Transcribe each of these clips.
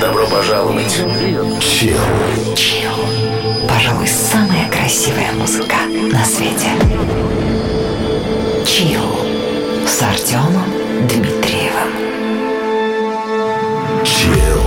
Добро пожаловать. Chill. Chill. Пожалуй, самая красивая музыка на свете. Chill с Артемом Дмитриевым. Chill.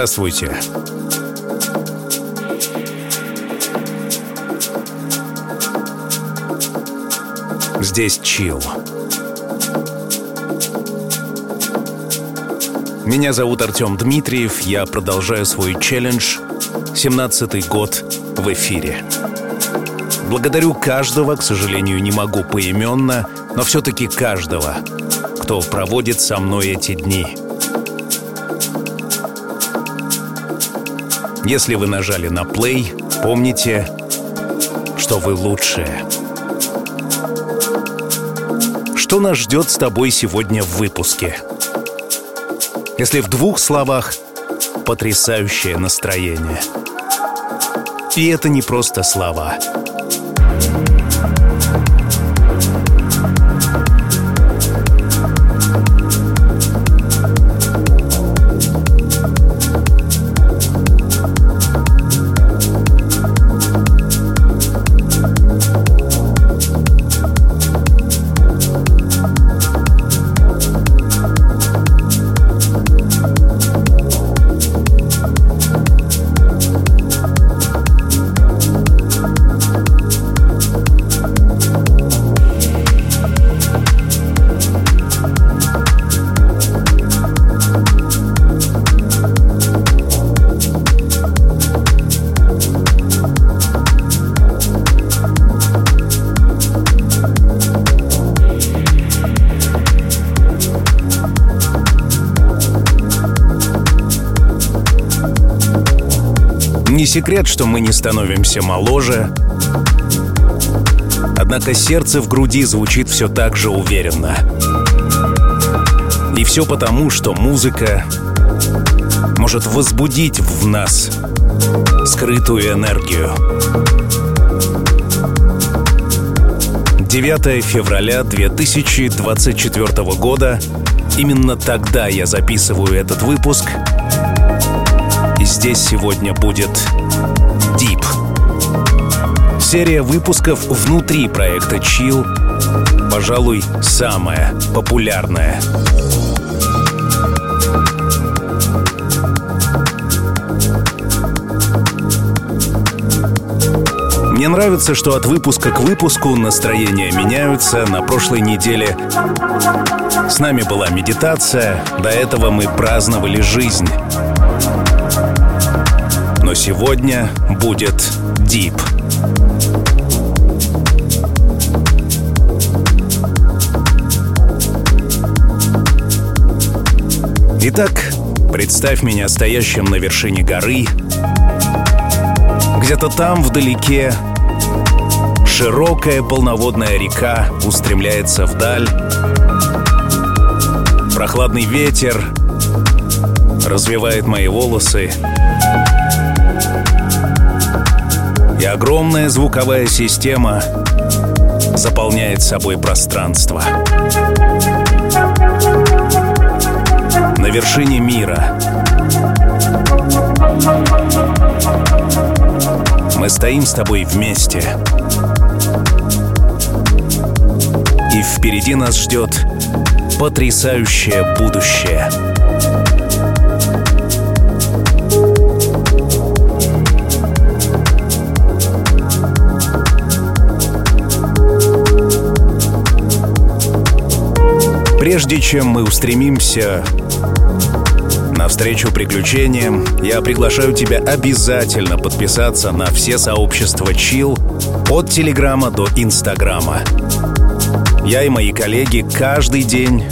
Здравствуйте. Здесь чил. Меня зовут Артем Дмитриев, я продолжаю свой челлендж 17-й год в эфире. Благодарю каждого, к сожалению, не могу поименно, но все-таки каждого, кто проводит со мной эти дни – Если вы нажали на play, помните, что вы лучшие. Что нас ждет с тобой сегодня в выпуске? Если в двух словах, потрясающее настроение. И это не просто слова — секрет, что мы не становимся моложе. Однако сердце в груди звучит все так же уверенно. И все потому, что музыка может возбудить в нас скрытую энергию. 9 февраля 2024 года. Именно тогда я записываю этот выпуск — и здесь сегодня будет Deep. Серия выпусков внутри проекта Chill, пожалуй, самая популярная. Мне нравится, что от выпуска к выпуску настроения меняются. На прошлой неделе с нами была медитация, до этого мы праздновали жизнь Но сегодня будет Deep. Итак, представь меня стоящим на вершине горы. Где-то там вдалеке широкая полноводная река устремляется вдаль. Прохладный ветер развивает мои волосы. И огромная звуковая система заполняет собой пространство. На вершине мира мы стоим с тобой вместе. И впереди нас ждет потрясающее будущее. Прежде чем мы устремимся навстречу приключениям, я приглашаю тебя обязательно подписаться на все сообщества Chill от Телеграма до Инстаграма. Я и мои коллеги каждый день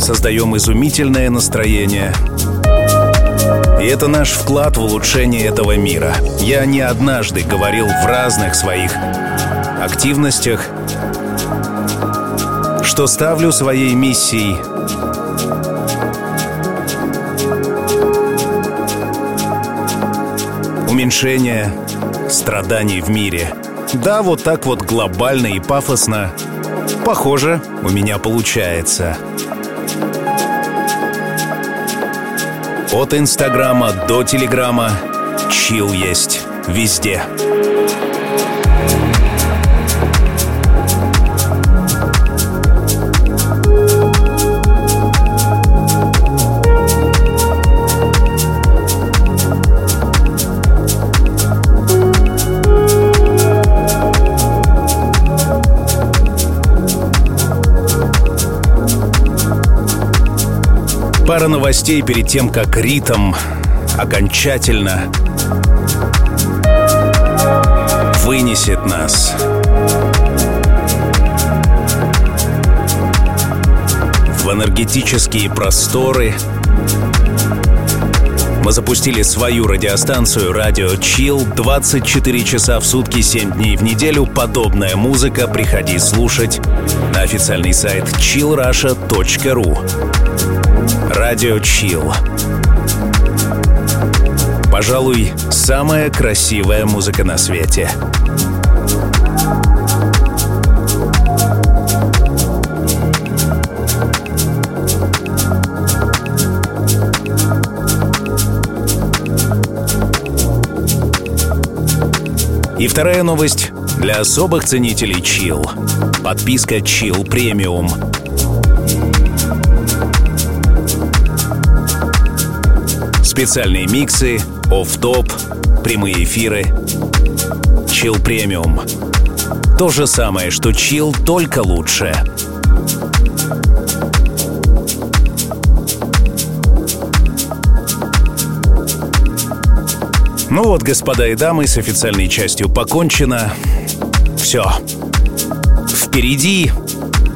создаем изумительное настроение. И это наш вклад в улучшение этого мира. Я не однажды говорил в разных своих активностях что ставлю своей миссией уменьшение страданий в мире. Да, вот так вот глобально и пафосно. Похоже, у меня получается. От Инстаграма до Телеграма чил есть везде. Новостей перед тем, как ритм окончательно вынесет нас в энергетические просторы. Мы запустили свою радиостанцию «Радио Чил» 24 часа в сутки, 7 дней в неделю. Подобная музыка приходи слушать на официальный сайт chillrusha.ru. Радио Чил. Пожалуй, самая красивая музыка на свете. И вторая новость для особых ценителей чил. Подписка Chill Premium Специальные миксы, оф-топ, прямые эфиры. Chill Premium. То же самое, что Chill, только лучше. Ну вот, господа и дамы, с официальной частью покончено. Все. Впереди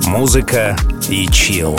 музыка и чил.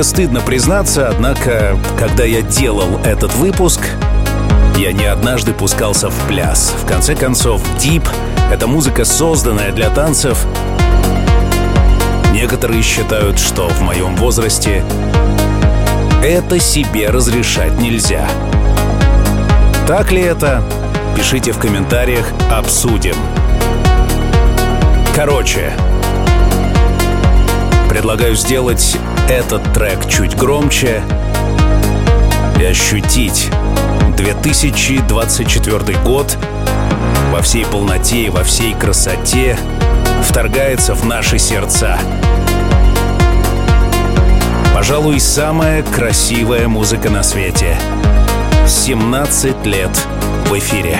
Немного стыдно признаться, однако, когда я делал этот выпуск, я не однажды пускался в пляс. В конце концов, дип — это музыка, созданная для танцев. Некоторые считают, что в моем возрасте это себе разрешать нельзя. Так ли это? Пишите в комментариях, обсудим. Короче, предлагаю сделать этот трек чуть громче и ощутить 2024 год во всей полноте и во всей красоте вторгается в наши сердца. Пожалуй, самая красивая музыка на свете. 17 лет в эфире.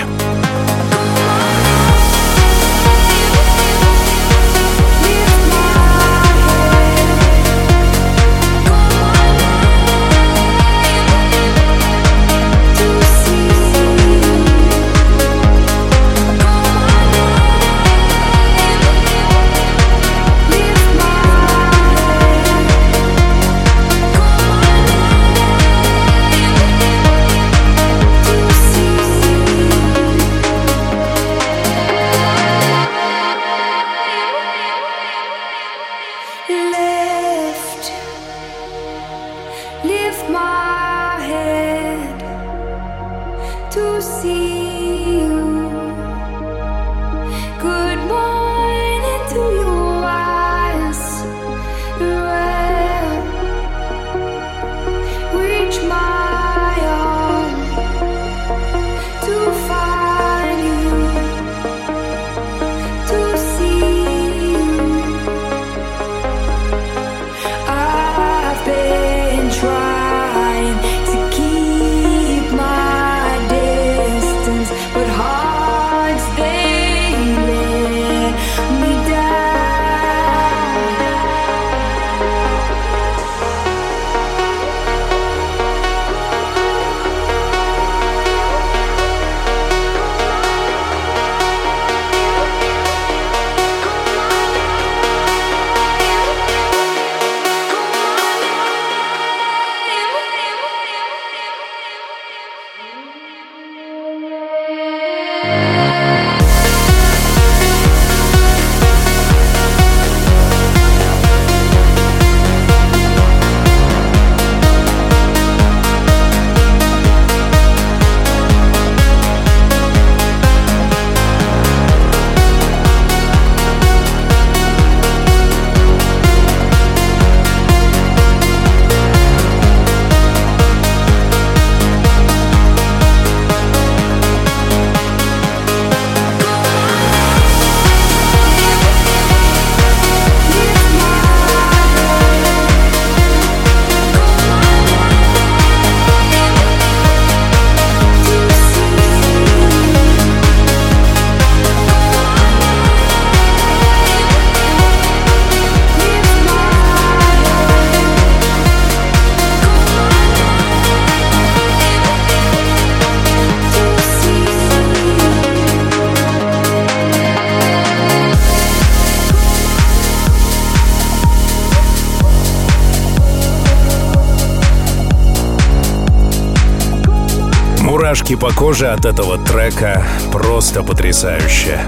Мурашки по коже от этого трека просто потрясающе.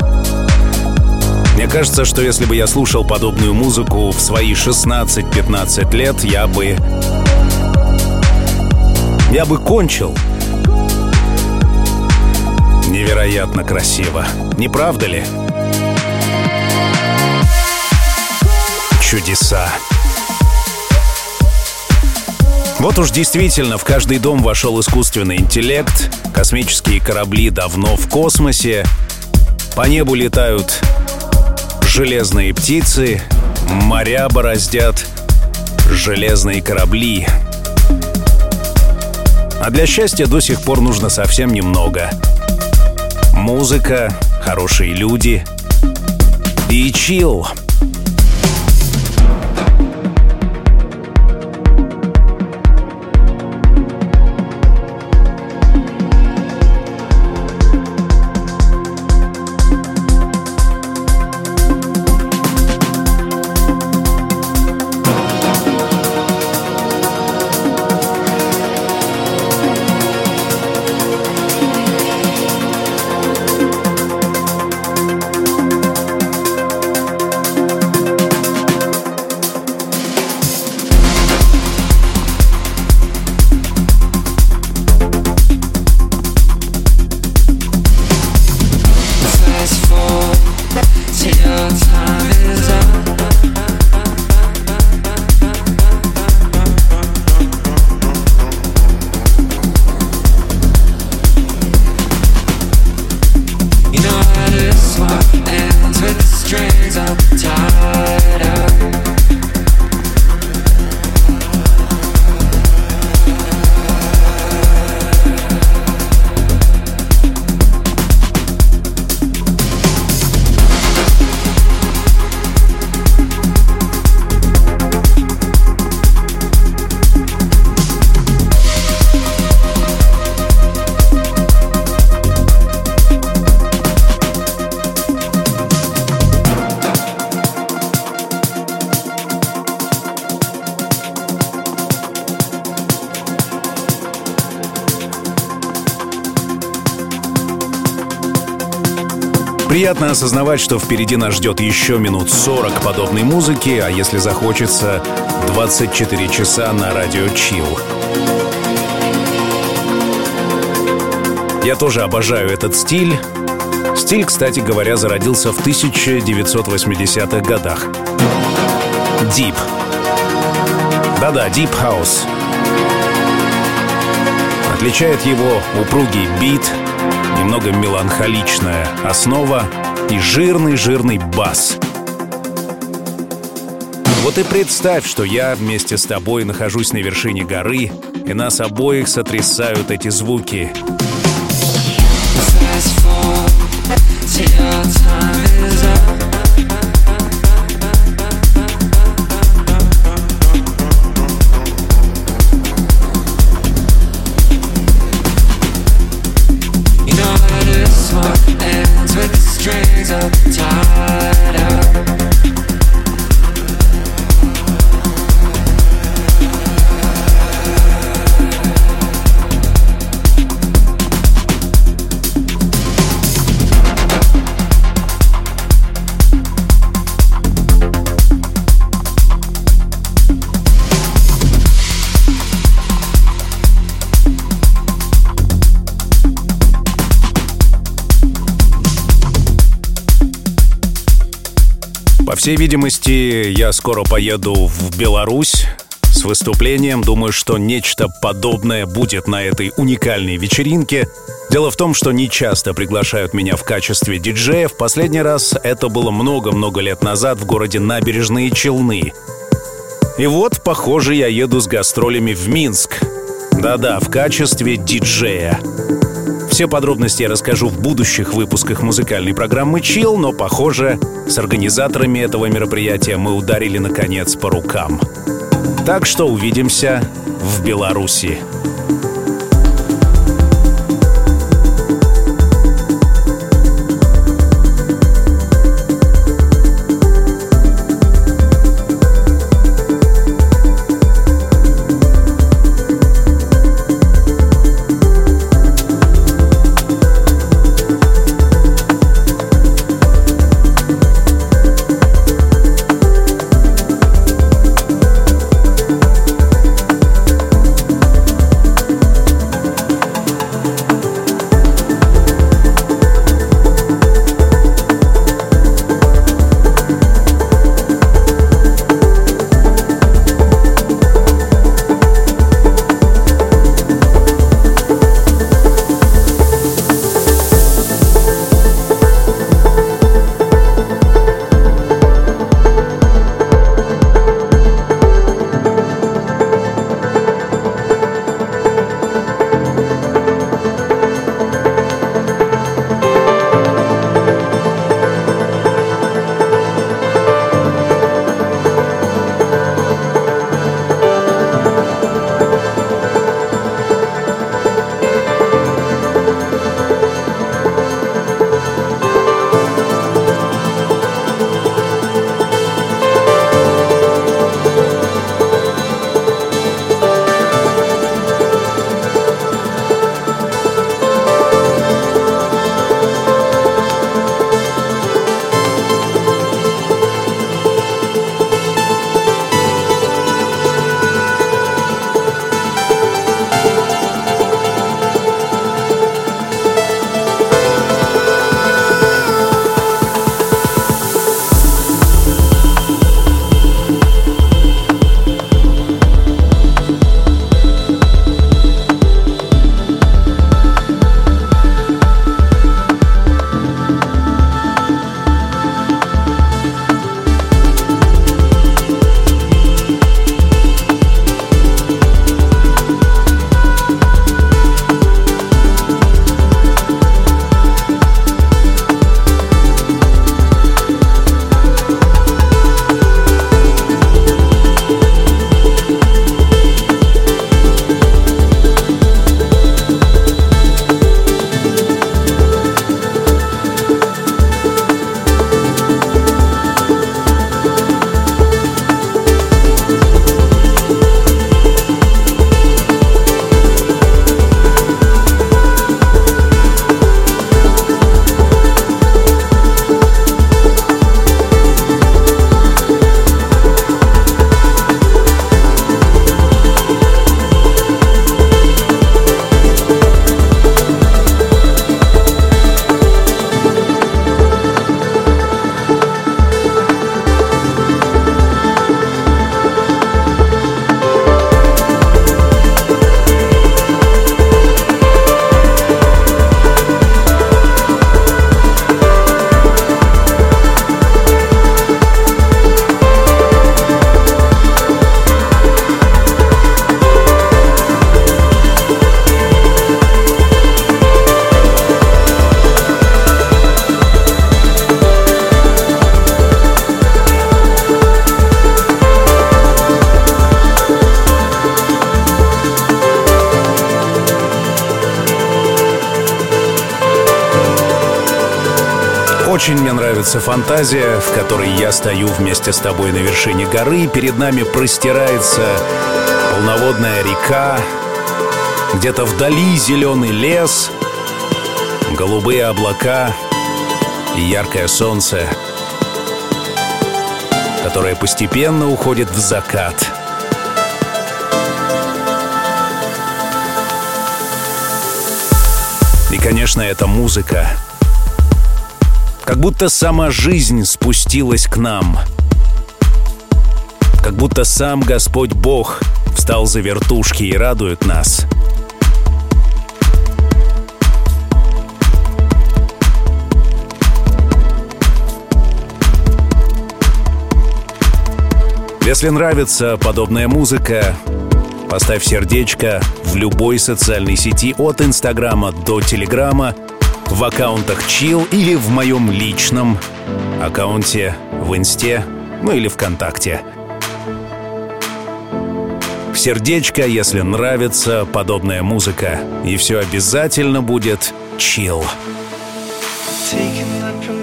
Мне кажется, что если бы я слушал подобную музыку в свои 16-15 лет, я бы... Я бы кончил. Невероятно красиво. Не правда ли? Чудеса. Вот уж действительно в каждый дом вошел искусственный интеллект, космические корабли давно в космосе, по небу летают железные птицы, моря бороздят железные корабли. А для счастья до сих пор нужно совсем немного. Музыка, хорошие люди и чил — Приятно осознавать, что впереди нас ждет еще минут 40 подобной музыки, а если захочется, 24 часа на радио Чил. Я тоже обожаю этот стиль. Стиль, кстати говоря, зародился в 1980-х годах. Deep. Да-да, Deep House. Отличает его упругий бит — немного меланхоличная основа и жирный-жирный бас. Вот и представь, что я вместе с тобой нахожусь на вершине горы, и нас обоих сотрясают эти звуки. Your time всей видимости, я скоро поеду в Беларусь с выступлением. Думаю, что нечто подобное будет на этой уникальной вечеринке. Дело в том, что не часто приглашают меня в качестве диджея. В последний раз это было много-много лет назад в городе Набережные Челны. И вот, похоже, я еду с гастролями в Минск. Да-да, в качестве диджея. Все подробности я расскажу в будущих выпусках музыкальной программы «Чил», но, похоже, с организаторами этого мероприятия мы ударили, наконец, по рукам. Так что увидимся в Беларуси. Фантазия, в которой я стою вместе с тобой на вершине горы, перед нами простирается полноводная река, где-то вдали зеленый лес, голубые облака и яркое солнце, которое постепенно уходит в закат. И, конечно, это музыка — как будто сама жизнь спустилась к нам. Как будто сам Господь Бог встал за вертушки и радует нас. Если нравится подобная музыка, поставь сердечко в любой социальной сети от Инстаграма до Телеграма – в аккаунтах Chill или в моем личном аккаунте в Инсте, ну или ВКонтакте. Сердечко, если нравится подобная музыка. И все обязательно будет Chill. I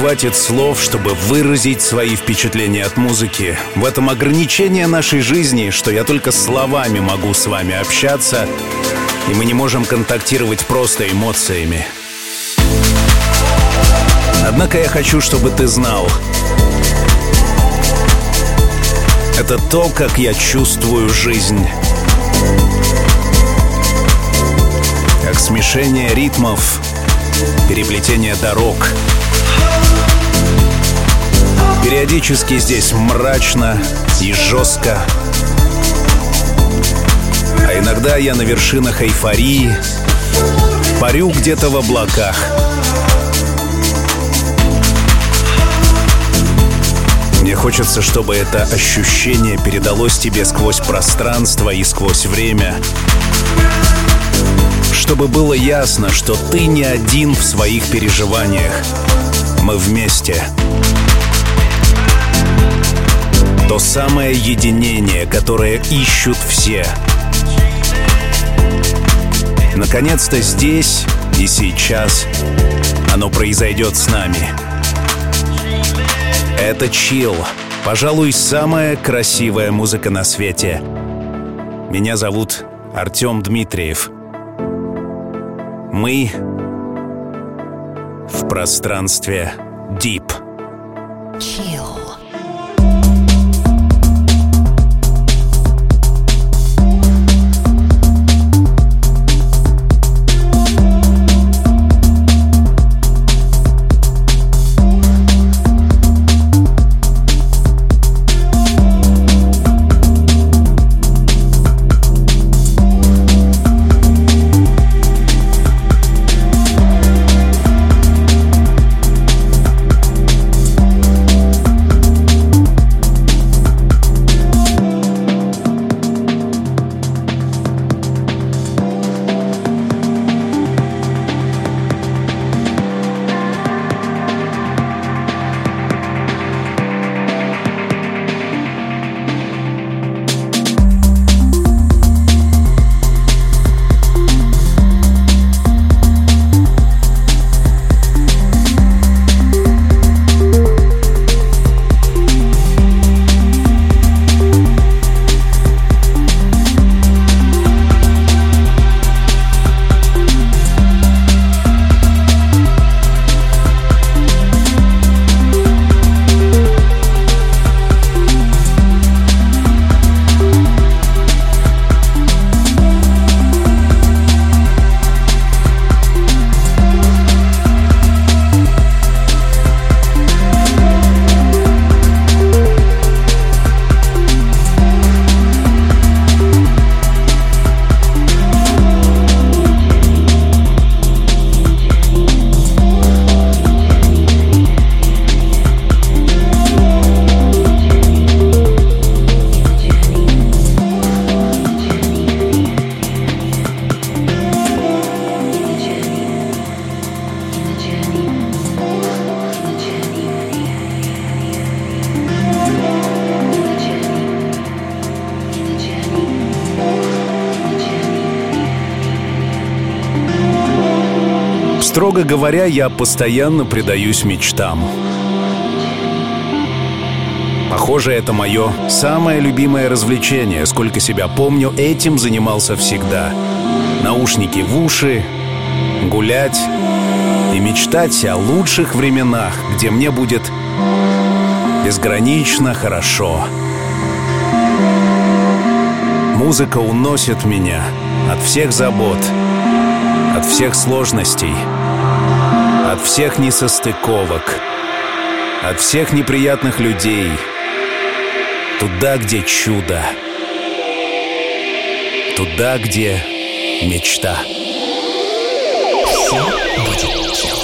хватит слов, чтобы выразить свои впечатления от музыки. В этом ограничение нашей жизни, что я только словами могу с вами общаться, и мы не можем контактировать просто эмоциями. Однако я хочу, чтобы ты знал, это то, как я чувствую жизнь. Как смешение ритмов — переплетение дорог. Периодически здесь мрачно и жестко. А иногда я на вершинах эйфории, парю где-то в облаках. Мне хочется, чтобы это ощущение передалось тебе сквозь пространство и сквозь время чтобы было ясно, что ты не один в своих переживаниях. Мы вместе. То самое единение, которое ищут все. Наконец-то здесь и сейчас оно произойдет с нами. Это чил. Пожалуй, самая красивая музыка на свете. Меня зовут Артем Дмитриев. Мы в пространстве Deep. Chill. Строго говоря, я постоянно предаюсь мечтам. Похоже, это мое самое любимое развлечение. Сколько себя помню, этим занимался всегда. Наушники в уши, гулять и мечтать о лучших временах, где мне будет безгранично хорошо. Музыка уносит меня от всех забот, от всех сложностей, от всех несостыковок, от всех неприятных людей, туда, где чудо, туда, где мечта. Все будет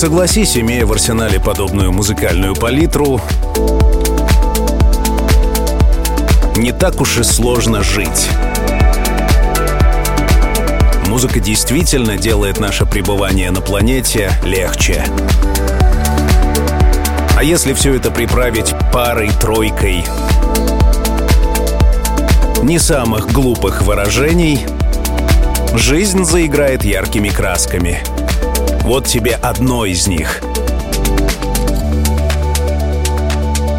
согласись, имея в арсенале подобную музыкальную палитру, не так уж и сложно жить. Музыка действительно делает наше пребывание на планете легче. А если все это приправить парой-тройкой не самых глупых выражений, жизнь заиграет яркими красками. Вот тебе одно из них.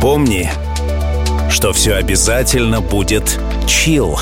Помни, что все обязательно будет чил.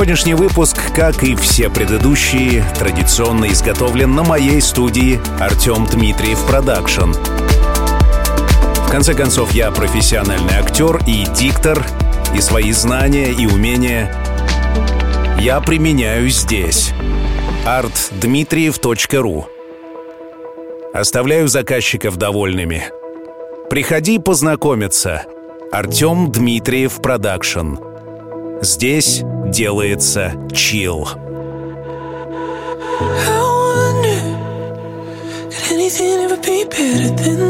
Сегодняшний выпуск, как и все предыдущие, традиционно изготовлен на моей студии Артем Дмитриев Production. В конце концов, я профессиональный актер и диктор, и свои знания и умения я применяю здесь. artdmitriev.ru Оставляю заказчиков довольными. Приходи познакомиться. Артем Дмитриев Продакшн. Здесь делается чил. anything ever be better than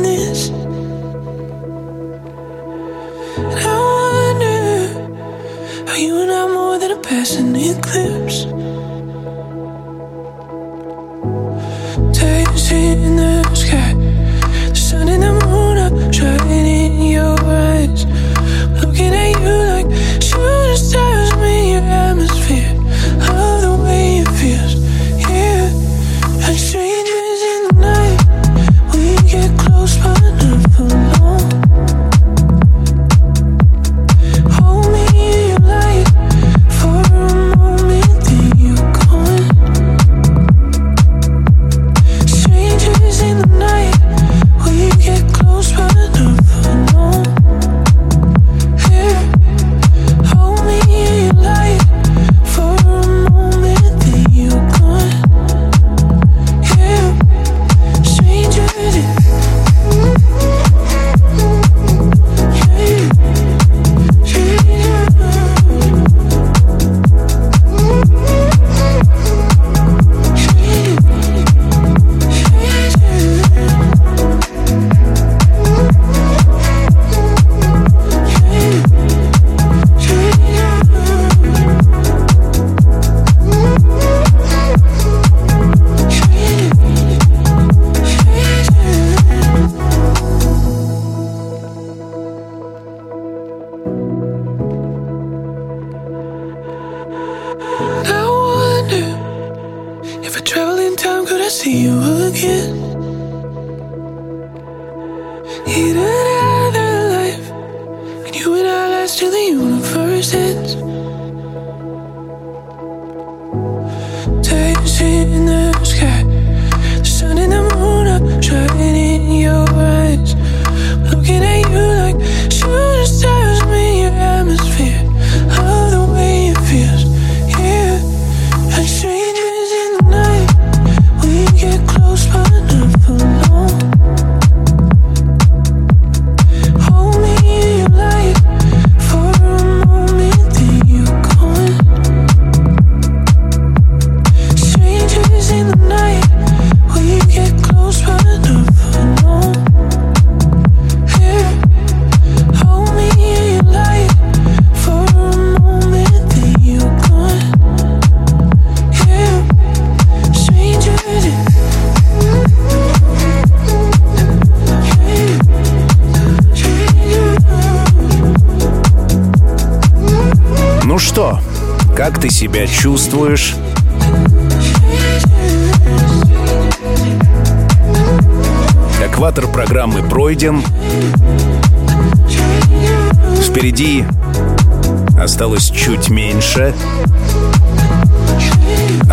чувствуешь. Экватор программы пройден. Впереди осталось чуть меньше.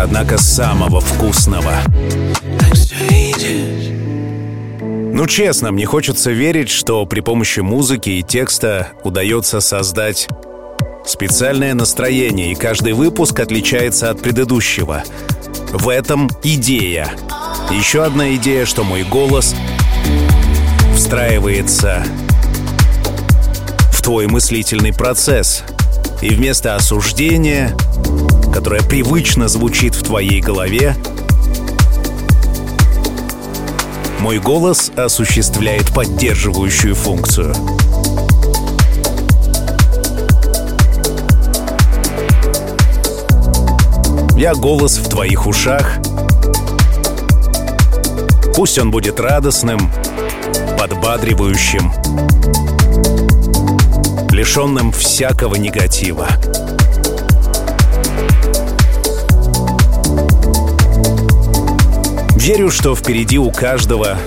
Однако самого вкусного. Ну, честно, мне хочется верить, что при помощи музыки и текста удается создать специальное настроение, и каждый выпуск отличается от предыдущего. В этом идея. Еще одна идея, что мой голос встраивается в твой мыслительный процесс. И вместо осуждения, которое привычно звучит в твоей голове, мой голос осуществляет поддерживающую функцию. Я голос в твоих ушах. Пусть он будет радостным, подбадривающим, лишенным всякого негатива. Верю, что впереди у каждого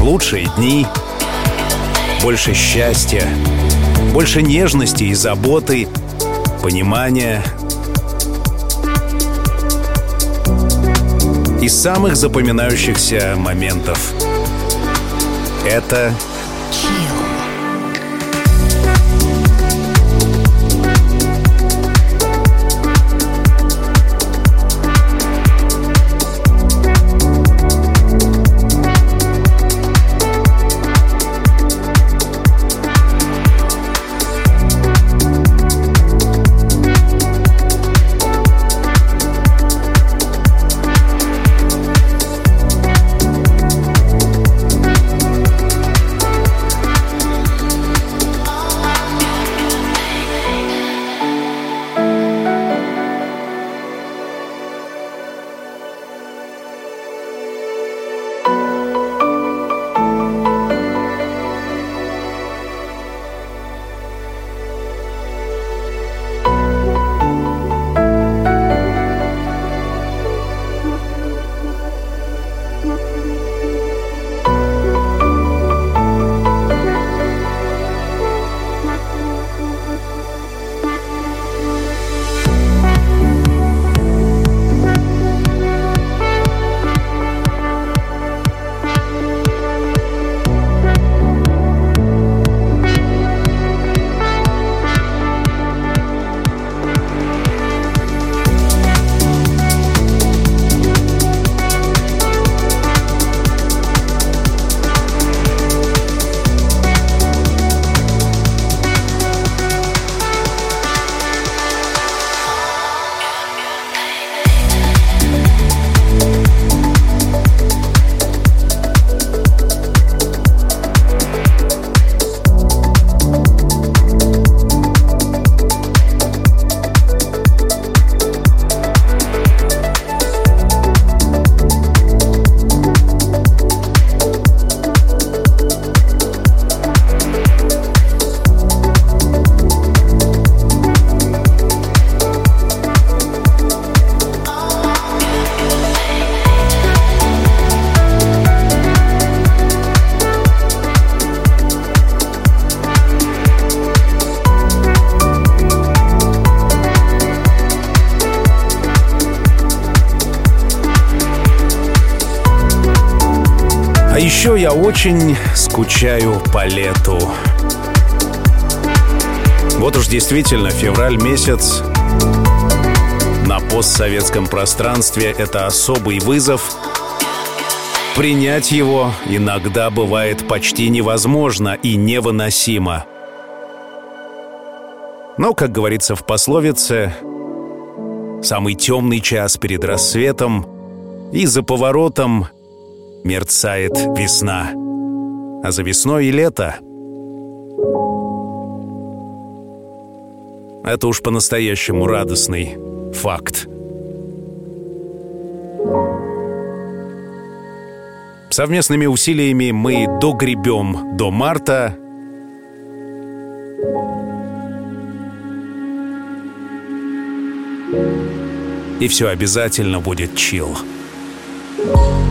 лучшие дни, больше счастья, больше нежности и заботы, понимания и самых запоминающихся моментов. Это Chill. Очень скучаю по лету. Вот уж действительно февраль месяц на постсоветском пространстве — это особый вызов. Принять его иногда бывает почти невозможно и невыносимо. Но, как говорится в пословице, самый темный час перед рассветом, и за поворотом мерцает весна. А за весной и лето. Это уж по-настоящему радостный факт. Совместными усилиями мы догребем до марта. и все обязательно будет чил. К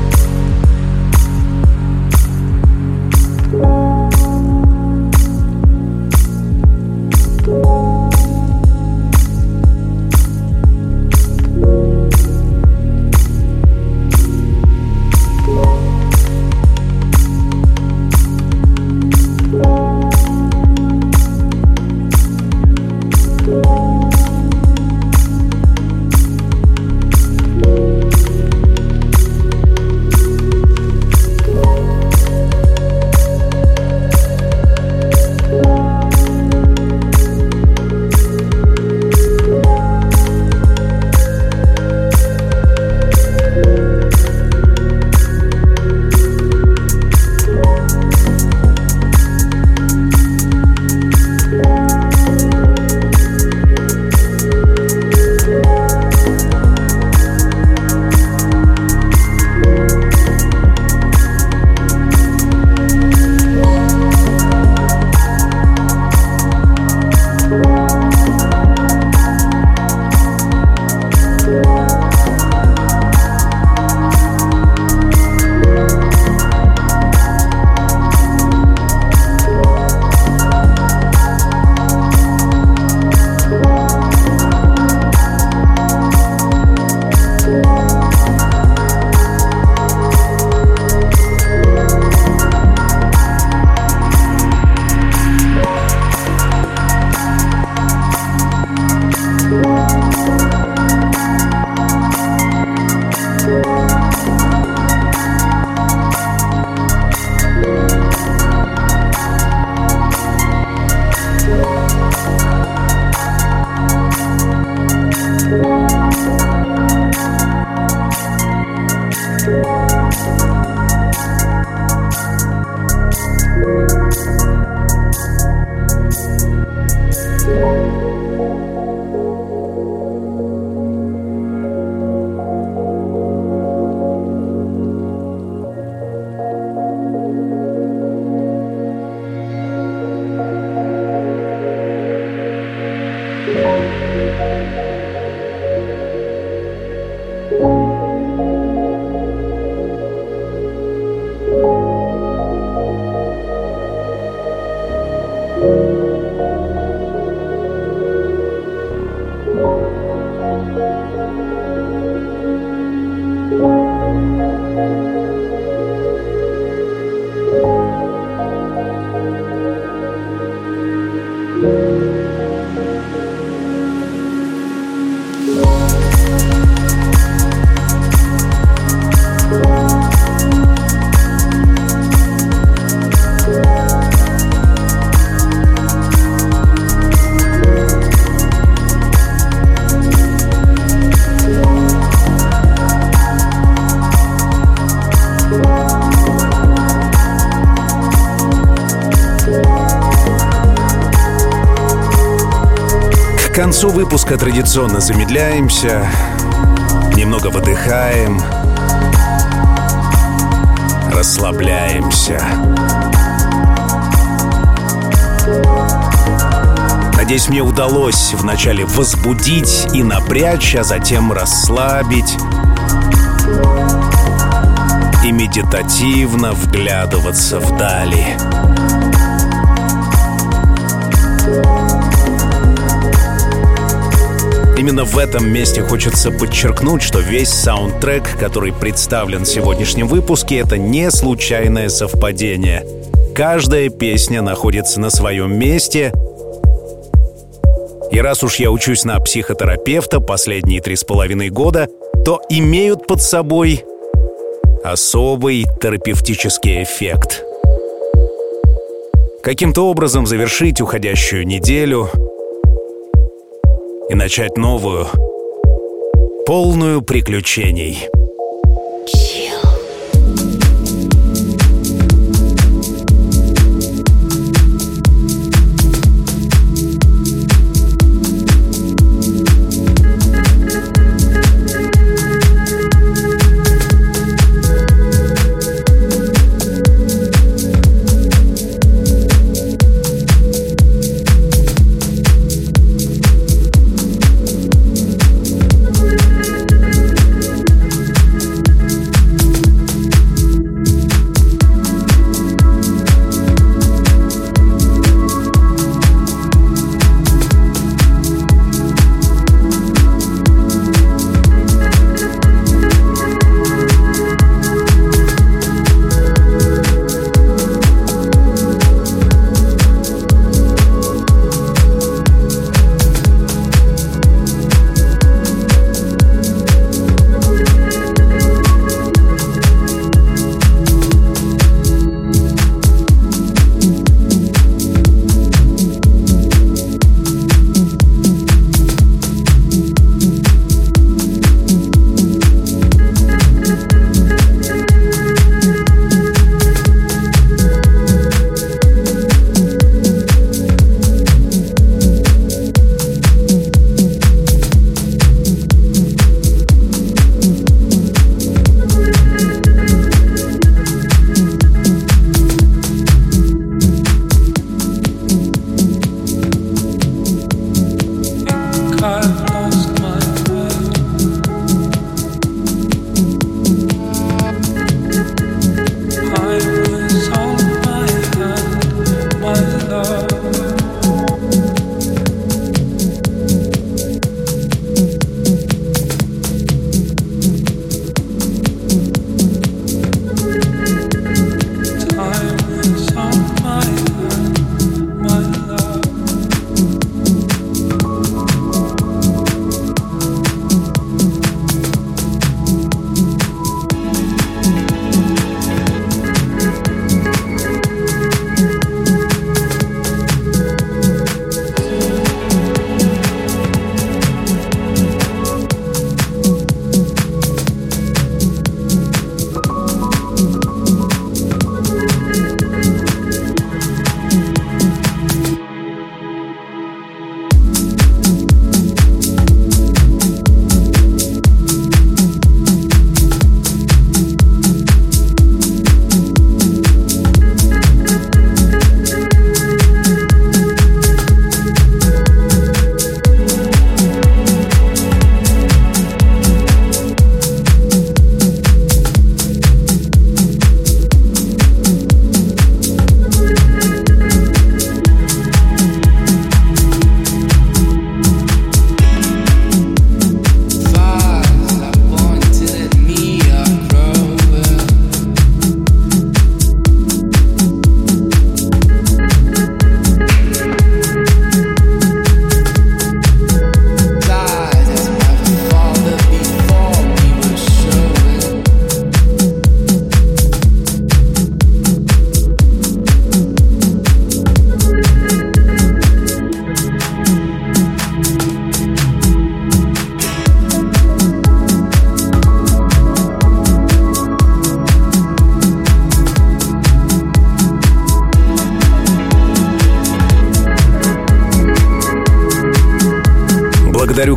традиционно замедляемся, немного выдыхаем, расслабляемся. Надеюсь, мне удалось вначале возбудить и напрячь, а затем расслабить и медитативно вглядываться вдали. Именно в этом месте хочется подчеркнуть, что весь саундтрек, который представлен в сегодняшнем выпуске, это не случайное совпадение. Каждая песня находится на своем месте. И раз уж я учусь на психотерапевта последние три с половиной года, то имеют под собой особый терапевтический эффект. Каким-то образом завершить уходящую неделю — и начать новую, полную приключений.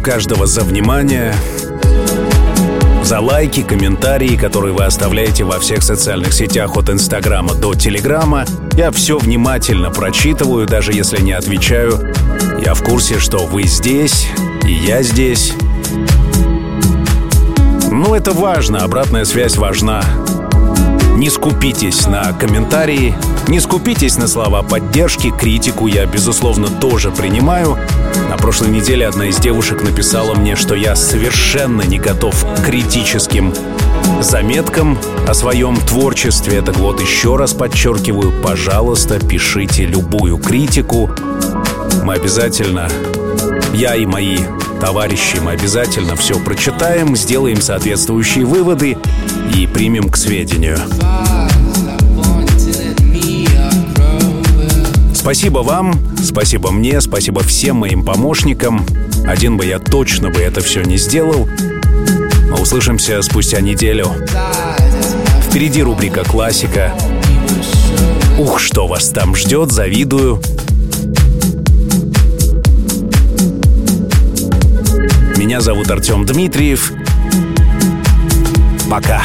Каждого за внимание, за лайки, комментарии, которые вы оставляете во всех социальных сетях от Инстаграма до Телеграма. Я все внимательно прочитываю, даже если не отвечаю. Я в курсе, что вы здесь, и я здесь. Ну, это важно, обратная связь важна. Не скупитесь на комментарии, не скупитесь на слова поддержки, критику я, безусловно, тоже принимаю. На прошлой неделе одна из девушек написала мне, что я совершенно не готов к критическим заметкам о своем творчестве. Так вот, еще раз подчеркиваю, пожалуйста, пишите любую критику. Мы обязательно, я и мои товарищи, мы обязательно все прочитаем, сделаем соответствующие выводы и примем к сведению. Спасибо вам, спасибо мне, спасибо всем моим помощникам. Один бы я точно бы это все не сделал. Мы услышимся спустя неделю. Впереди рубрика «Классика». Ух, что вас там ждет, завидую. Меня зовут Артем Дмитриев. Пока.